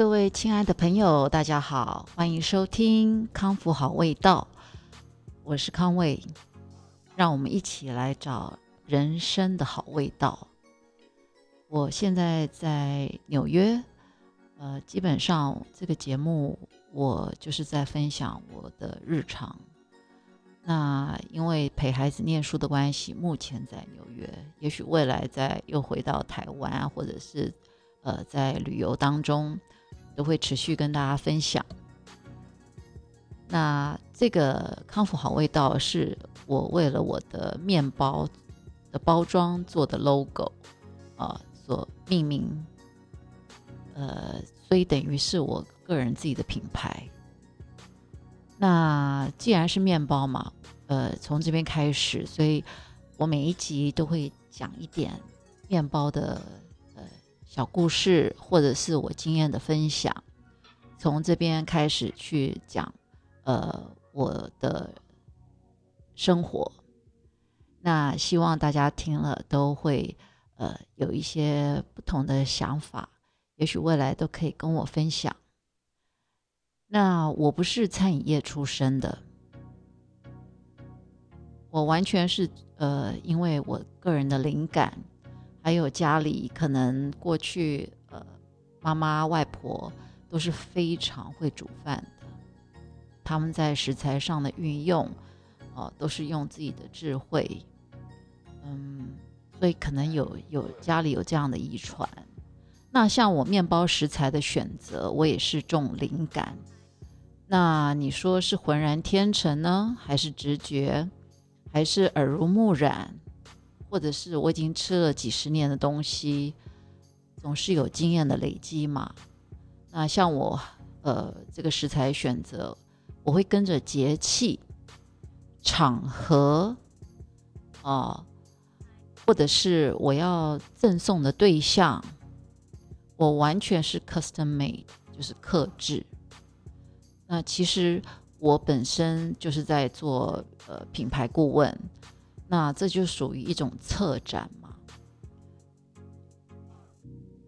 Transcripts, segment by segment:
各位亲爱的朋友，大家好，欢迎收听康复好味道，我是康卫，让我们一起来找人生的好味道。我现在在纽约，呃，基本上这个节目我就是在分享我的日常。那因为陪孩子念书的关系，目前在纽约，也许未来再又回到台湾，或者是呃在旅游当中，都会持续跟大家分享。那这个康复好味道是我为了我的面包的包装做的 logo 啊所命名，呃，所以等于是我个人自己的品牌。那既然是面包嘛，呃，从这边开始，所以我每一集都会讲一点面包的小故事，或者是我经验的分享。从这边开始去讲，呃，我的生活。那希望大家听了都会呃有一些不同的想法，也许未来都可以跟我分享。那我不是餐饮业出身的，我完全是呃，因为我个人的灵感，还有家里可能过去呃，妈妈外婆都是非常会煮饭的，他们在食材上的运用，哦，都是用自己的智慧，嗯，所以可能有有家里有这样的遗传。那像我面包食材的选择，我也是重灵感。那你说是浑然天成呢，还是直觉，还是耳濡目染，或者是我已经吃了几十年的东西，总是有经验的累积嘛？那像我，呃，这个食材选择，我会跟着节气、场合，啊，或者是我要赠送的对象，我完全是 custom made，就是克制。那其实我本身就是在做呃品牌顾问，那这就属于一种策展嘛。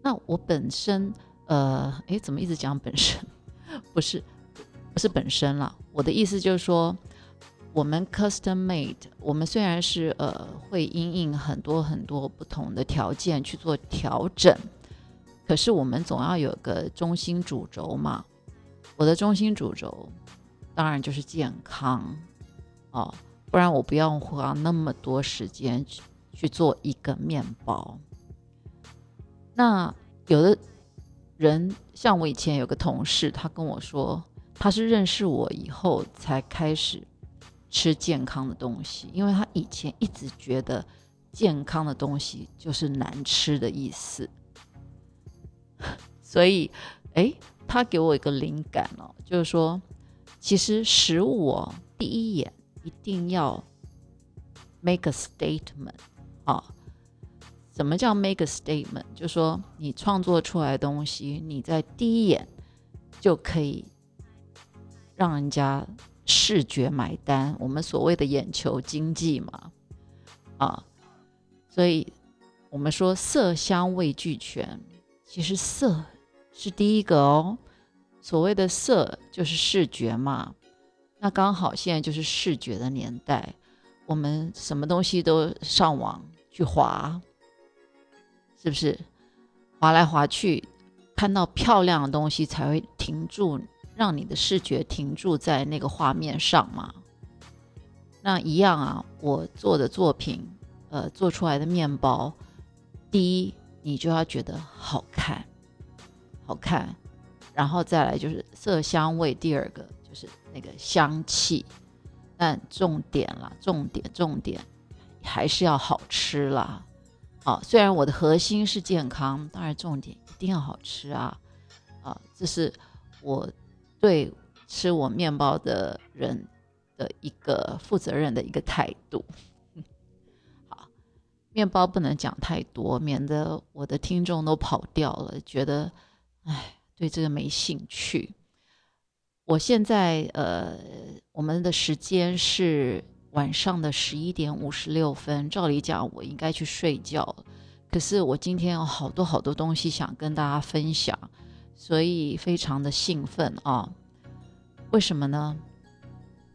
那我本身呃，诶，怎么一直讲本身？不是，不是本身了。我的意思就是说，我们 custom made，我们虽然是呃会因应很多很多不同的条件去做调整，可是我们总要有个中心主轴嘛。我的中心主轴当然就是健康哦，不然我不要花那么多时间去去做一个面包。那有的人像我以前有个同事，他跟我说，他是认识我以后才开始吃健康的东西，因为他以前一直觉得健康的东西就是难吃的意思，所以哎。他给我一个灵感哦，就是说，其实食物哦，第一眼一定要 make a statement 啊。什么叫 make a statement？就说，你创作出来的东西，你在第一眼就可以让人家视觉买单。我们所谓的眼球经济嘛，啊，所以我们说色香味俱全，其实色。是第一个哦，所谓的色就是视觉嘛，那刚好现在就是视觉的年代，我们什么东西都上网去划，是不是？划来划去，看到漂亮的东西才会停住，让你的视觉停住在那个画面上嘛。那一样啊，我做的作品，呃，做出来的面包，第一你就要觉得好看。好看，然后再来就是色香味，第二个就是那个香气，但重点啦，重点重点还是要好吃啦。啊，虽然我的核心是健康，当然重点一定要好吃啊。啊，这是我对吃我面包的人的一个负责任的一个态度。好，面包不能讲太多，免得我的听众都跑掉了，觉得。哎，对这个没兴趣。我现在呃，我们的时间是晚上的十一点五十六分。照理讲，我应该去睡觉，可是我今天有好多好多东西想跟大家分享，所以非常的兴奋啊。为什么呢？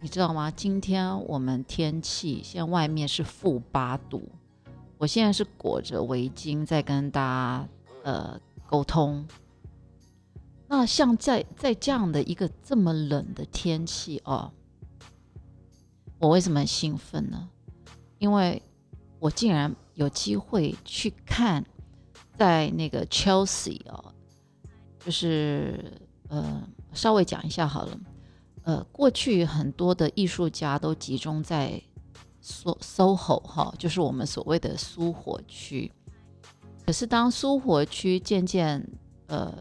你知道吗？今天我们天气现在外面是负八度，我现在是裹着围巾在跟大家呃沟通。那像在在这样的一个这么冷的天气哦，我为什么很兴奋呢？因为我竟然有机会去看在那个 Chelsea 哦，就是呃稍微讲一下好了。呃，过去很多的艺术家都集中在 SoSoHo 哈，就是我们所谓的苏活区。可是当苏活区渐渐呃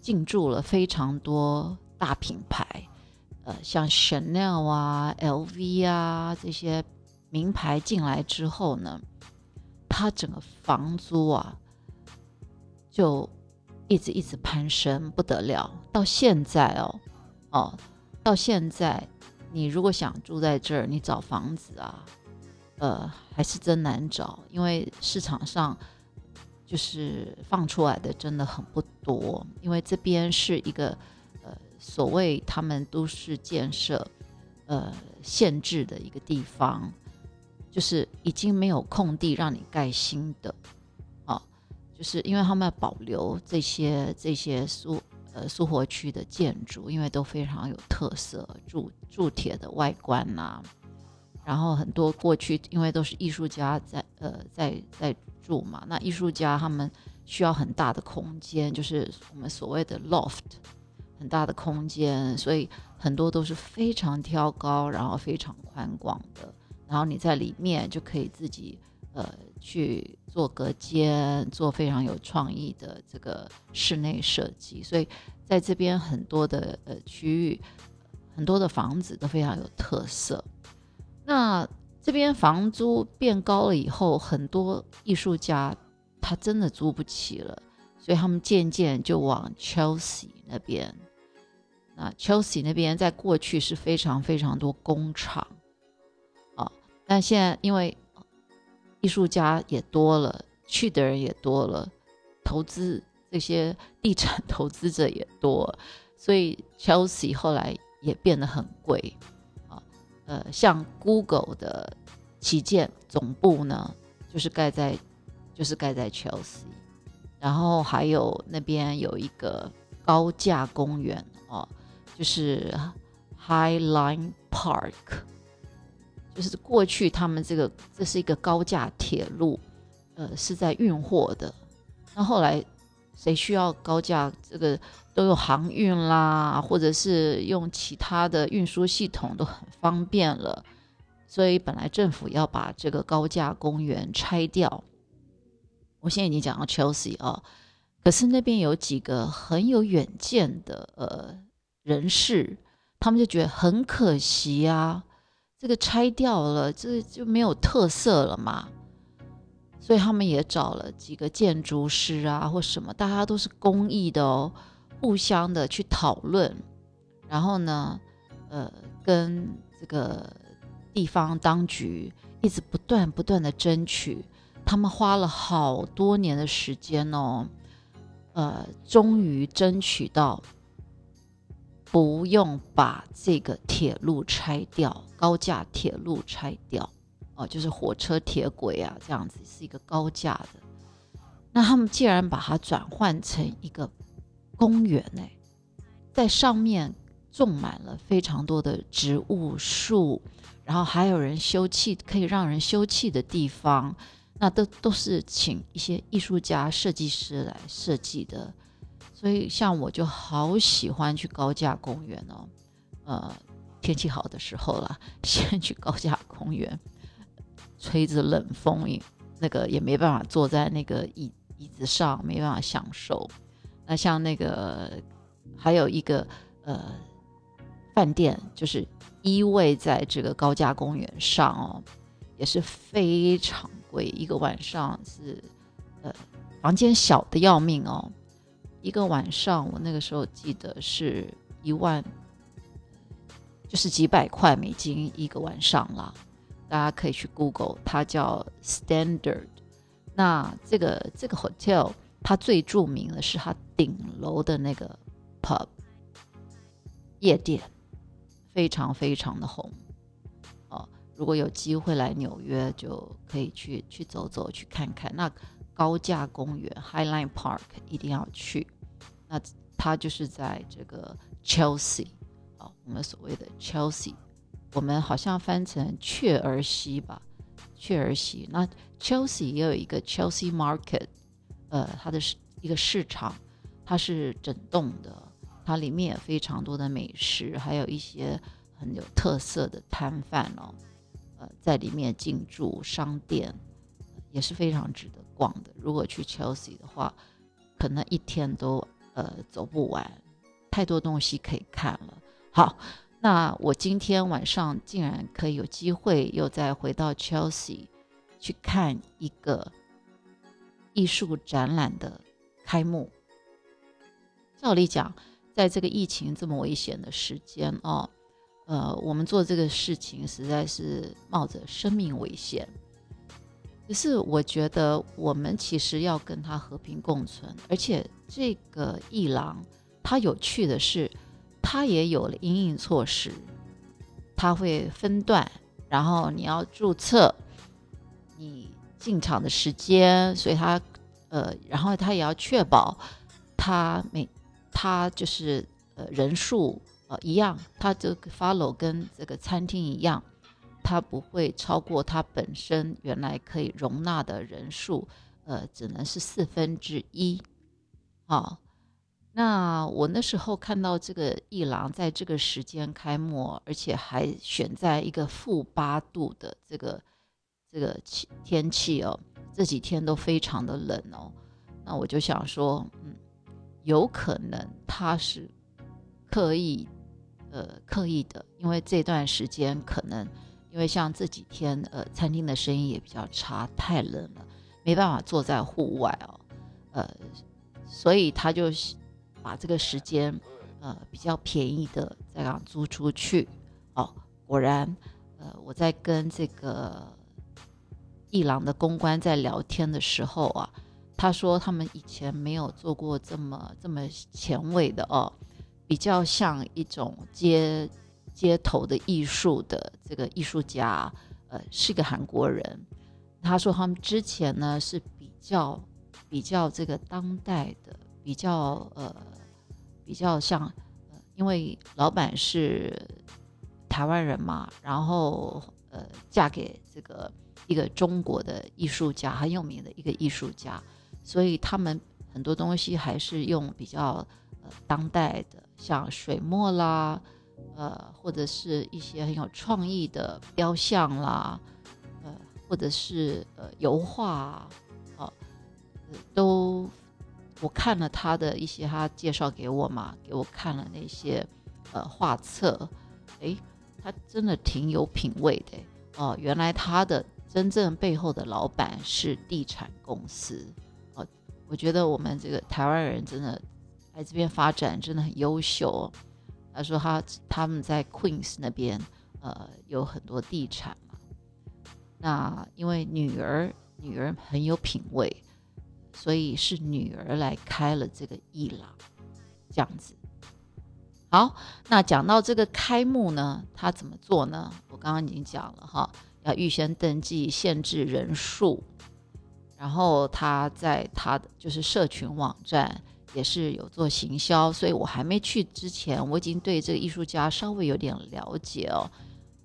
进驻了非常多大品牌，呃，像 Chanel 啊、LV 啊这些名牌进来之后呢，它整个房租啊就一直一直攀升，不得了。到现在哦，哦。到现在，你如果想住在这儿，你找房子啊，呃，还是真难找，因为市场上就是放出来的真的很不多。因为这边是一个呃所谓他们都市建设呃限制的一个地方，就是已经没有空地让你盖新的，啊，就是因为他们要保留这些这些苏。呃，苏活区的建筑因为都非常有特色，铸铸铁的外观呐，然后很多过去因为都是艺术家在呃在在住嘛，那艺术家他们需要很大的空间，就是我们所谓的 loft，很大的空间，所以很多都是非常挑高，然后非常宽广的，然后你在里面就可以自己呃去。做隔间，做非常有创意的这个室内设计，所以在这边很多的呃区域，很多的房子都非常有特色。那这边房租变高了以后，很多艺术家他真的租不起了，所以他们渐渐就往 Chelsea 那边。那 Chelsea 那边在过去是非常非常多工厂啊，但现在因为艺术家也多了，去的人也多了，投资这些地产投资者也多，所以 Chelsea 后来也变得很贵。呃，像 Google 的旗舰总部呢，就是盖在就是盖在 Chelsea，然后还有那边有一个高架公园哦，就是 High Line Park。就是过去他们这个这是一个高架铁路，呃，是在运货的。那后来谁需要高架，这个都有航运啦，或者是用其他的运输系统都很方便了。所以本来政府要把这个高架公园拆掉。我现在已经讲到 Chelsea 啊，可是那边有几个很有远见的呃人士，他们就觉得很可惜啊。这个拆掉了，这就没有特色了嘛。所以他们也找了几个建筑师啊，或什么，大家都是公益的哦，互相的去讨论，然后呢，呃，跟这个地方当局一直不断不断的争取，他们花了好多年的时间哦，呃，终于争取到。不用把这个铁路拆掉，高架铁路拆掉，哦，就是火车铁轨啊，这样子是一个高架的。那他们既然把它转换成一个公园呢，在上面种满了非常多的植物树，然后还有人休憩，可以让人休憩的地方，那都都是请一些艺术家、设计师来设计的。所以，像我就好喜欢去高架公园哦，呃，天气好的时候啦，先去高架公园，吹着冷风，那个也没办法坐在那个椅椅子上，没办法享受。那像那个还有一个呃饭店，就是依偎在这个高架公园上哦，也是非常贵，一个晚上是呃房间小的要命哦。一个晚上，我那个时候记得是一万，就是几百块美金一个晚上啦。大家可以去 Google，它叫 Standard。那这个这个 hotel，它最著名的是它顶楼的那个 pub 夜店，非常非常的红。哦，如果有机会来纽约，就可以去去走走，去看看。那高架公园 Highline Park 一定要去。那它就是在这个 Chelsea 啊，我们所谓的 Chelsea，我们好像翻成雀儿西吧，雀儿西。那 Chelsea 也有一个 Chelsea Market，呃，它的是一个市场，它是整栋的，它里面也非常多的美食，还有一些很有特色的摊贩哦，呃，在里面进驻商店也是非常值得逛的。如果去 Chelsea 的话，可能一天都。呃，走不完，太多东西可以看了。好，那我今天晚上竟然可以有机会又再回到 Chelsea 去看一个艺术展览的开幕。照理讲，在这个疫情这么危险的时间哦，呃，我们做这个事情实在是冒着生命危险。可是我觉得我们其实要跟他和平共存，而且这个艺廊，它有趣的是，它也有了阴影措施，它会分段，然后你要注册你进场的时间，所以它呃，然后它也要确保它每它就是呃人数呃一样，它这个 follow 跟这个餐厅一样。它不会超过它本身原来可以容纳的人数，呃，只能是四分之一。好，那我那时候看到这个艺廊在这个时间开幕，而且还选在一个负八度的这个这个气天气哦，这几天都非常的冷哦。那我就想说，嗯，有可能他是刻意呃刻意的，因为这段时间可能。因为像这几天，呃，餐厅的生意也比较差，太冷了，没办法坐在户外哦，呃，所以他就把这个时间，呃，比较便宜的再让租出去。哦，果然，呃，我在跟这个艺廊的公关在聊天的时候啊，他说他们以前没有做过这么这么前卫的哦，比较像一种街。街头的艺术的这个艺术家，呃，是个韩国人。他说他们之前呢是比较比较这个当代的，比较呃比较像，呃，因为老板是台湾人嘛，然后呃嫁给这个一个中国的艺术家，很有名的一个艺术家，所以他们很多东西还是用比较呃当代的，像水墨啦。呃，或者是一些很有创意的雕像啦，呃，或者是呃油画啊，呃，都我看了他的一些，他介绍给我嘛，给我看了那些呃画册，诶，他真的挺有品味的哦。原来他的真正背后的老板是地产公司哦。我觉得我们这个台湾人真的来这边发展真的很优秀。他说他他们在 Queens 那边，呃，有很多地产嘛。那因为女儿女儿很有品味，所以是女儿来开了这个艺廊，这样子。好，那讲到这个开幕呢，他怎么做呢？我刚刚已经讲了哈，要预先登记，限制人数，然后他在他的就是社群网站。也是有做行销，所以我还没去之前，我已经对这个艺术家稍微有点了解哦。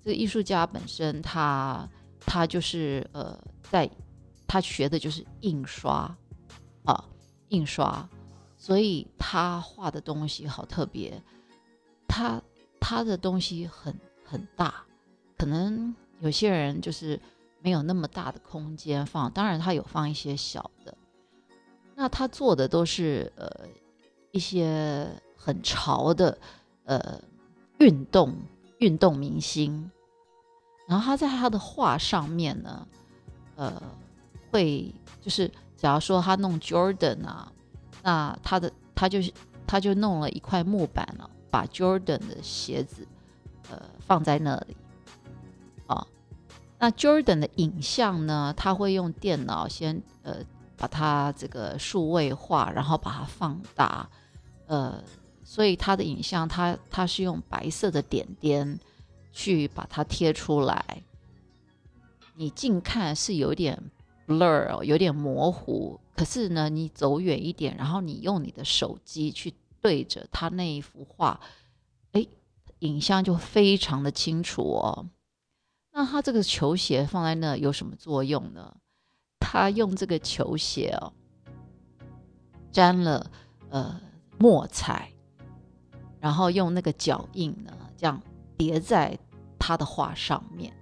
这个艺术家本身，他他就是呃，在他学的就是印刷啊，印刷，所以他画的东西好特别。他他的东西很很大，可能有些人就是没有那么大的空间放，当然他有放一些小的。那他做的都是呃一些很潮的呃运动运动明星，然后他在他的画上面呢，呃会就是假如说他弄 Jordan 啊，那他的他就是他就弄了一块木板了，把 Jordan 的鞋子呃放在那里啊，那 Jordan 的影像呢，他会用电脑先呃。把它这个数位化，然后把它放大，呃，所以他的影像他他是用白色的点点去把它贴出来，你近看是有点 blur，有点模糊，可是呢，你走远一点，然后你用你的手机去对着他那一幅画，哎，影像就非常的清楚哦。那他这个球鞋放在那有什么作用呢？他用这个球鞋哦，沾了呃墨彩，然后用那个脚印呢，这样叠在他的画上面，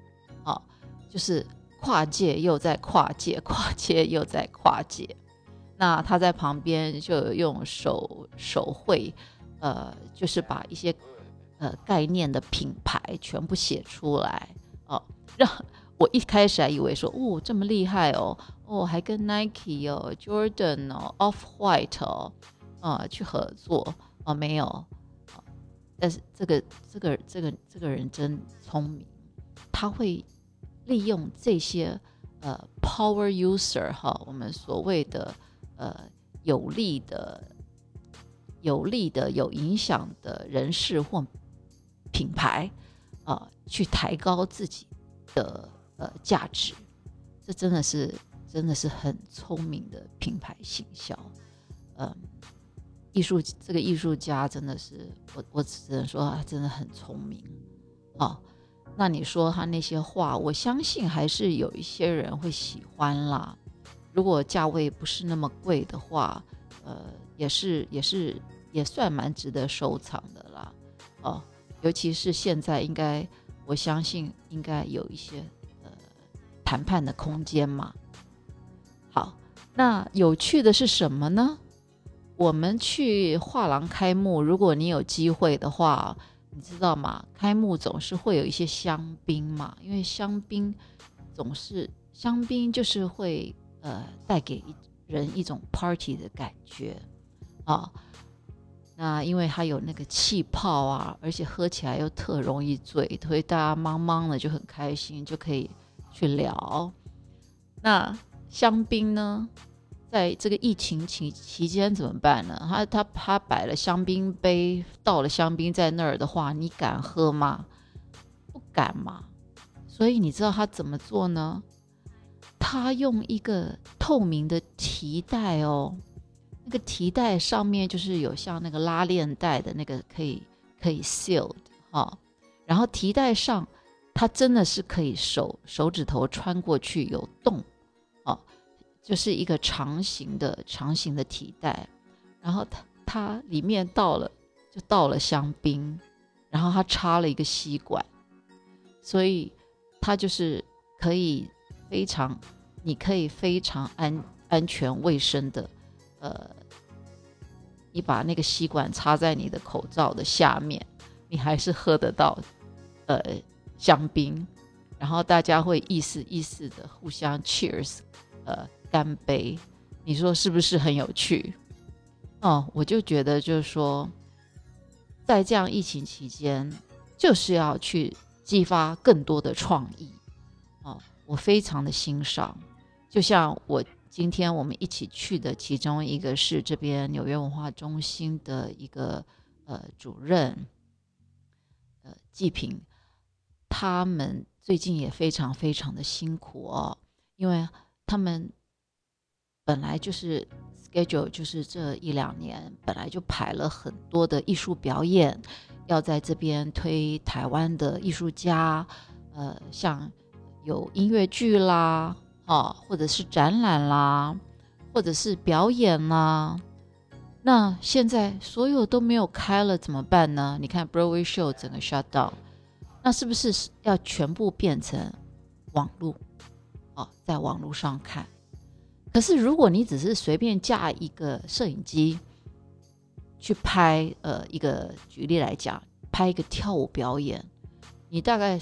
啊，就是跨界又在跨界，跨界又在跨界。那他在旁边就用手手绘，呃，就是把一些呃概念的品牌全部写出来哦。让我一开始还以为说，哦，这么厉害哦，哦，还跟 Nike 哦、Jordan 哦、Off White 哦，啊，去合作哦，没有，但是这个这个这个这个人真聪明，他会利用这些呃 Power User 哈，我们所谓的呃有利的、有利的、有影响的人士或品牌啊，去抬高自己。的呃价值，这真的是真的是很聪明的品牌行销，嗯，艺术这个艺术家真的是我我只能说他真的很聪明哦。那你说他那些画，我相信还是有一些人会喜欢啦。如果价位不是那么贵的话，呃，也是也是也算蛮值得收藏的啦。哦，尤其是现在应该。我相信应该有一些呃谈判的空间嘛。好，那有趣的是什么呢？我们去画廊开幕，如果你有机会的话，你知道吗？开幕总是会有一些香槟嘛，因为香槟总是香槟就是会呃带给人一种 party 的感觉啊。那因为它有那个气泡啊，而且喝起来又特容易醉，所以大家茫茫的就很开心，就可以去聊。那香槟呢，在这个疫情期期间怎么办呢？他他他摆了香槟杯，倒了香槟在那儿的话，你敢喝吗？不敢嘛。所以你知道他怎么做呢？他用一个透明的提袋哦。那个提袋上面就是有像那个拉链袋的那个可以可以 sealed 哈，然后提袋上它真的是可以手手指头穿过去有洞哦，就是一个长形的长形的提袋，然后它它里面倒了就倒了香槟，然后它插了一个吸管，所以它就是可以非常你可以非常安安全卫生的。呃，你把那个吸管插在你的口罩的下面，你还是喝得到呃香槟，然后大家会意思意思的互相 cheers，呃干杯，你说是不是很有趣？哦，我就觉得就是说，在这样疫情期间，就是要去激发更多的创意，哦，我非常的欣赏，就像我。今天我们一起去的其中一个是这边纽约文化中心的一个呃主任，呃季平，他们最近也非常非常的辛苦哦，因为他们本来就是 schedule 就是这一两年本来就排了很多的艺术表演，要在这边推台湾的艺术家，呃像有音乐剧啦。哦，或者是展览啦，或者是表演啦，那现在所有都没有开了，怎么办呢？你看 Broadway Show 整个 shut down，那是不是要全部变成网络？哦，在网络上看。可是如果你只是随便架一个摄影机去拍，呃，一个举例来讲，拍一个跳舞表演，你大概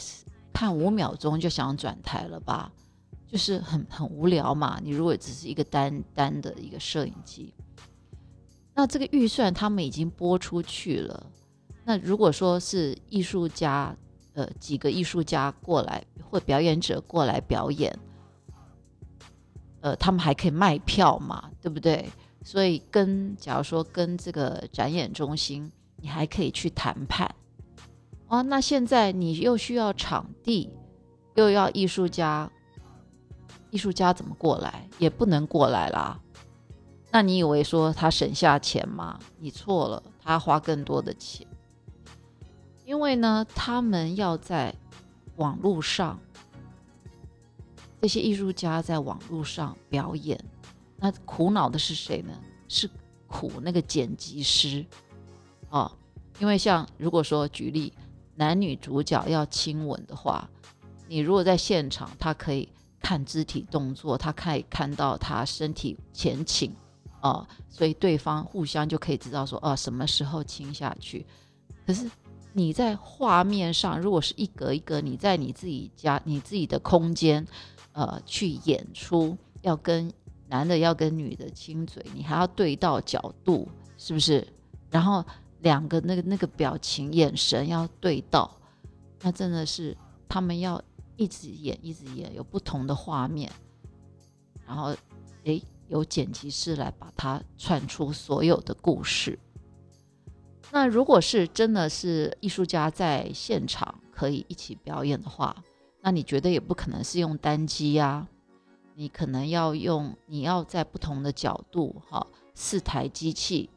看五秒钟就想转台了吧？就是很很无聊嘛。你如果只是一个单单的一个摄影机，那这个预算他们已经拨出去了。那如果说是艺术家，呃，几个艺术家过来或表演者过来表演，呃，他们还可以卖票嘛，对不对？所以跟假如说跟这个展演中心，你还可以去谈判。哦，那现在你又需要场地，又要艺术家，艺术家怎么过来？也不能过来啦。那你以为说他省下钱吗？你错了，他花更多的钱，因为呢，他们要在网络上，这些艺术家在网络上表演，那苦恼的是谁呢？是苦那个剪辑师啊，因为像如果说举例。男女主角要亲吻的话，你如果在现场，他可以看肢体动作，他可以看到他身体前倾，啊，所以对方互相就可以知道说，哦，什么时候亲下去。可是你在画面上，如果是一格一格，你在你自己家、你自己的空间，呃，去演出，要跟男的要跟女的亲嘴，你还要对到角度，是不是？然后。两个那个那个表情眼神要对到，那真的是他们要一直演一直演，有不同的画面，然后诶有剪辑师来把它串出所有的故事。那如果是真的是艺术家在现场可以一起表演的话，那你觉得也不可能是用单机呀？你可能要用你要在不同的角度哈，四台机器。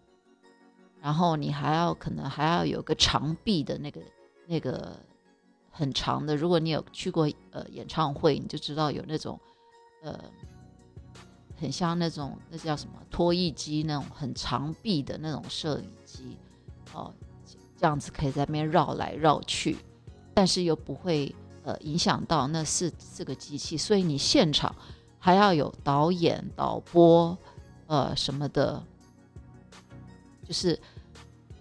然后你还要可能还要有个长臂的那个那个很长的，如果你有去过呃演唱会，你就知道有那种呃很像那种那叫什么拖曳机那种很长臂的那种摄影机哦，这样子可以在那边绕来绕去，但是又不会呃影响到那四四个机器，所以你现场还要有导演、导播呃什么的，就是。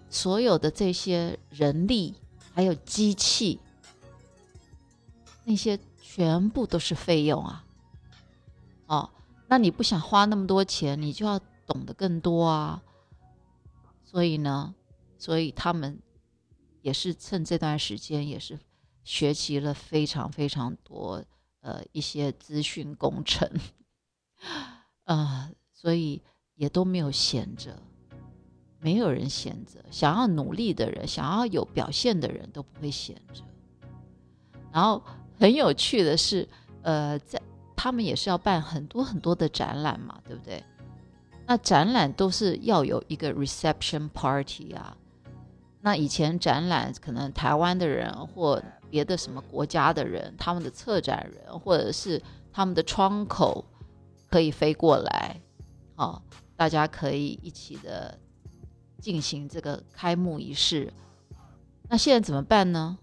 所有的这些人力还有机器，那些全部都是费用啊！哦，那你不想花那么多钱，你就要懂得更多啊。所以呢，所以他们也是趁这段时间，也是学习了非常非常多呃一些资讯工程，呃，所以也都没有闲着。没有人闲着，想要努力的人，想要有表现的人都不会闲着。然后很有趣的是，呃，在他们也是要办很多很多的展览嘛，对不对？那展览都是要有一个 reception party 啊。那以前展览可能台湾的人或别的什么国家的人，他们的策展人或者是他们的窗口可以飞过来，哦，大家可以一起的。进行这个开幕仪式，那现在怎么办呢？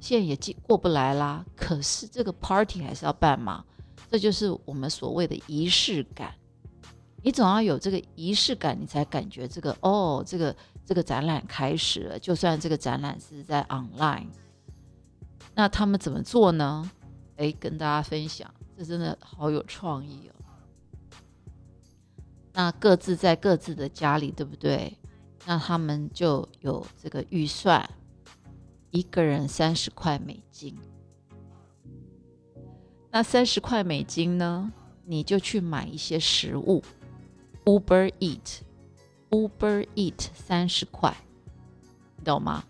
现在也进过不来啦。可是这个 party 还是要办嘛，这就是我们所谓的仪式感。你总要有这个仪式感，你才感觉这个哦，这个这个展览开始了。就算这个展览是在 online，那他们怎么做呢？哎，跟大家分享，这真的好有创意哦。那各自在各自的家里，对不对？那他们就有这个预算，一个人三十块美金。那三十块美金呢，你就去买一些食物，Uber Eat，Uber Eat 三十块，你懂吗？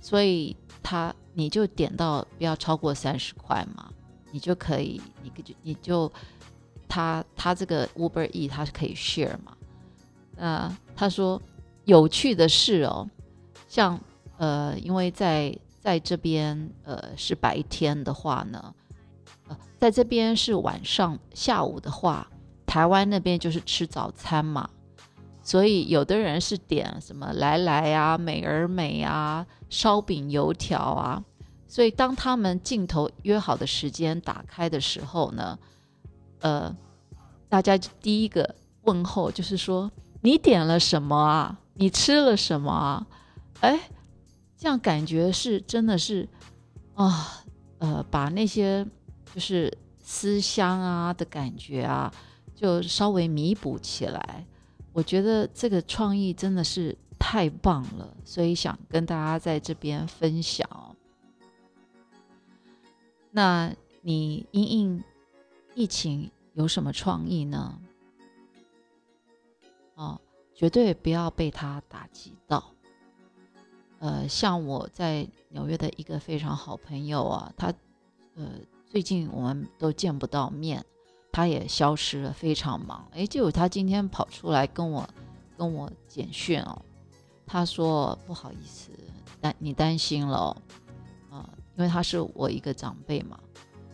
所以他你就点到不要超过三十块嘛，你就可以，你就你就他他这个 Uber E，他是可以 share 嘛？那他说。有趣的是哦，像呃，因为在在这边呃是白天的话呢，呃，在这边是晚上下午的话，台湾那边就是吃早餐嘛，所以有的人是点什么来来啊、美而美啊、烧饼油条啊，所以当他们镜头约好的时间打开的时候呢，呃，大家第一个问候就是说你点了什么啊？你吃了什么啊？哎，这样感觉是真的是啊，呃，把那些就是思乡啊的感觉啊，就稍微弥补起来。我觉得这个创意真的是太棒了，所以想跟大家在这边分享。那你因应疫情有什么创意呢？哦，绝对不要被他打击到。呃，像我在纽约的一个非常好朋友啊，他呃最近我们都见不到面，他也消失了，非常忙。哎，结果他今天跑出来跟我跟我简讯哦，他说不好意思，担你担心了，啊，因为他是我一个长辈嘛。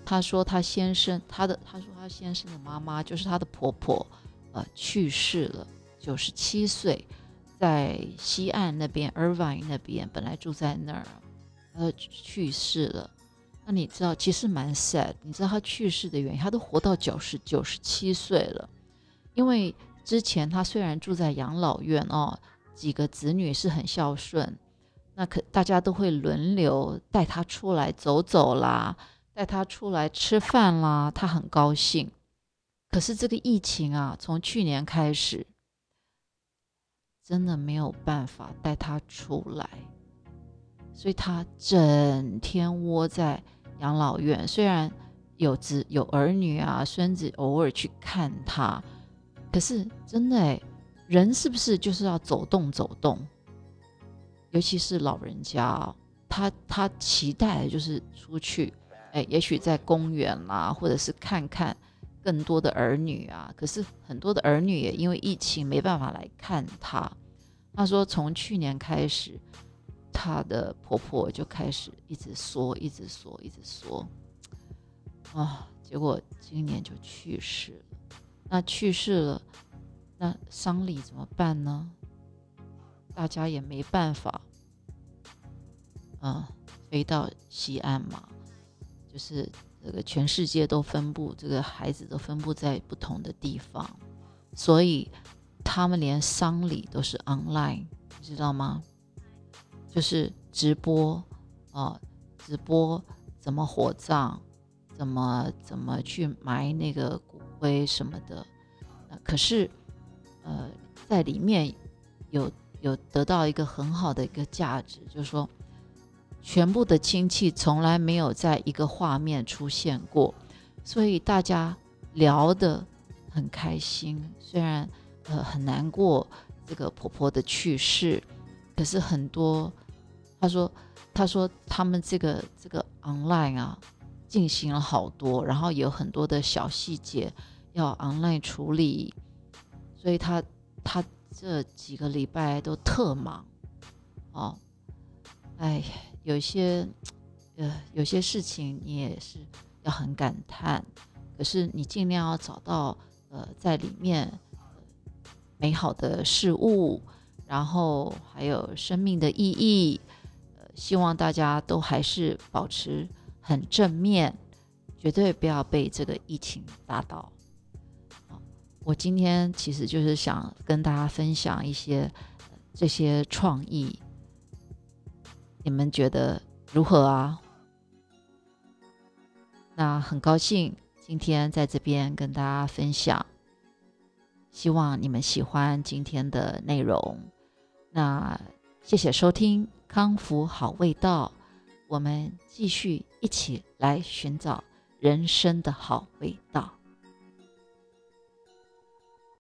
他说他先生，他的他说他先生的妈妈就是他的婆婆，呃，去世了，九十七岁，在西岸那边，Irvine 那边，本来住在那儿，呃，去世了。那你知道，其实蛮 sad。你知道他去世的原因，他都活到九十九十七岁了。因为之前他虽然住在养老院哦，几个子女是很孝顺，那可大家都会轮流带他出来走走啦。带他出来吃饭啦，他很高兴。可是这个疫情啊，从去年开始，真的没有办法带他出来，所以他整天窝在养老院。虽然有子有儿女啊，孙子偶尔去看他，可是真的哎，人是不是就是要走动走动？尤其是老人家，他他期待的就是出去。哎，也许在公园啦，或者是看看更多的儿女啊。可是很多的儿女也因为疫情没办法来看他。他说，从去年开始，她的婆婆就开始一直说，一直说，一直说。啊，结果今年就去世了。那去世了，那丧礼怎么办呢？大家也没办法，嗯，飞到西安嘛。就是这个全世界都分布，这个孩子都分布在不同的地方，所以他们连丧礼都是 online，你知道吗？就是直播哦，直播怎么火葬，怎么怎么去埋那个骨灰什么的。可是，呃，在里面有有得到一个很好的一个价值，就是说。全部的亲戚从来没有在一个画面出现过，所以大家聊得很开心。虽然呃很难过这个婆婆的去世，可是很多他说他说他们这个这个 online 啊进行了好多，然后有很多的小细节要 online 处理，所以他他这几个礼拜都特忙哦，哎。有些，呃，有些事情你也是要很感叹，可是你尽量要找到，呃，在里面美好的事物，然后还有生命的意义，希望大家都还是保持很正面，绝对不要被这个疫情打倒。我今天其实就是想跟大家分享一些这些创意。你们觉得如何啊？那很高兴今天在这边跟大家分享，希望你们喜欢今天的内容。那谢谢收听康复好味道，我们继续一起来寻找人生的好味道。